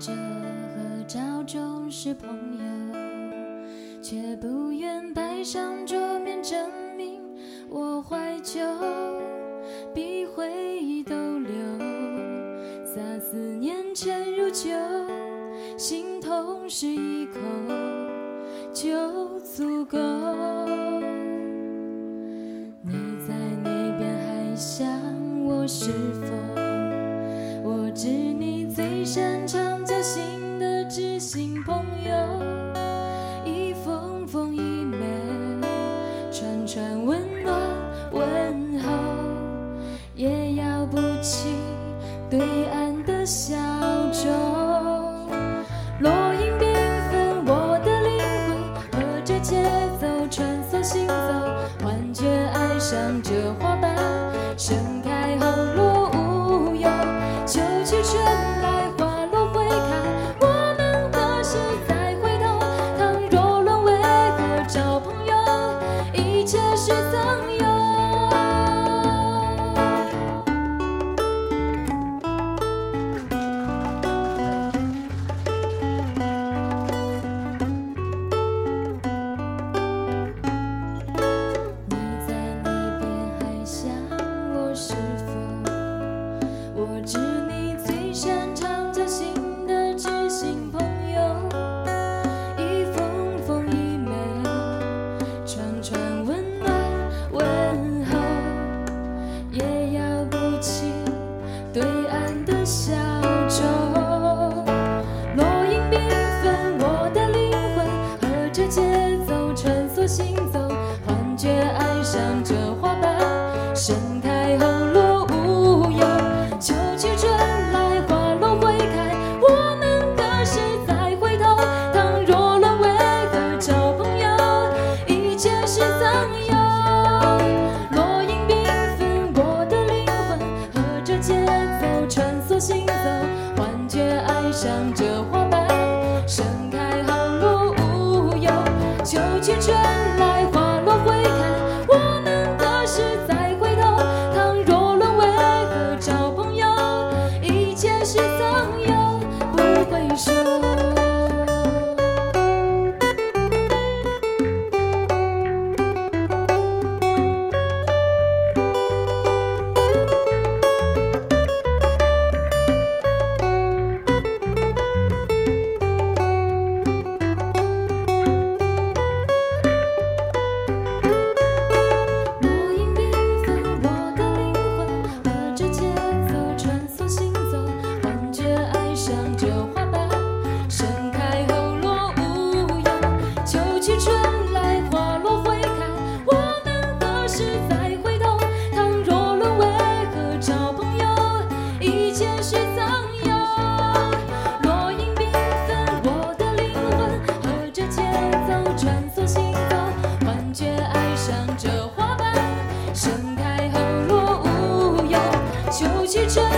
这合照中是朋友，却不愿摆上桌面证明我怀旧。比回忆都留，洒思念沉入酒，心痛是一口就足够。你在那边还想我是否？交心的知心朋友一封封一枚串串温暖问候也要不起对岸的笑。却爱上这花瓣。去追。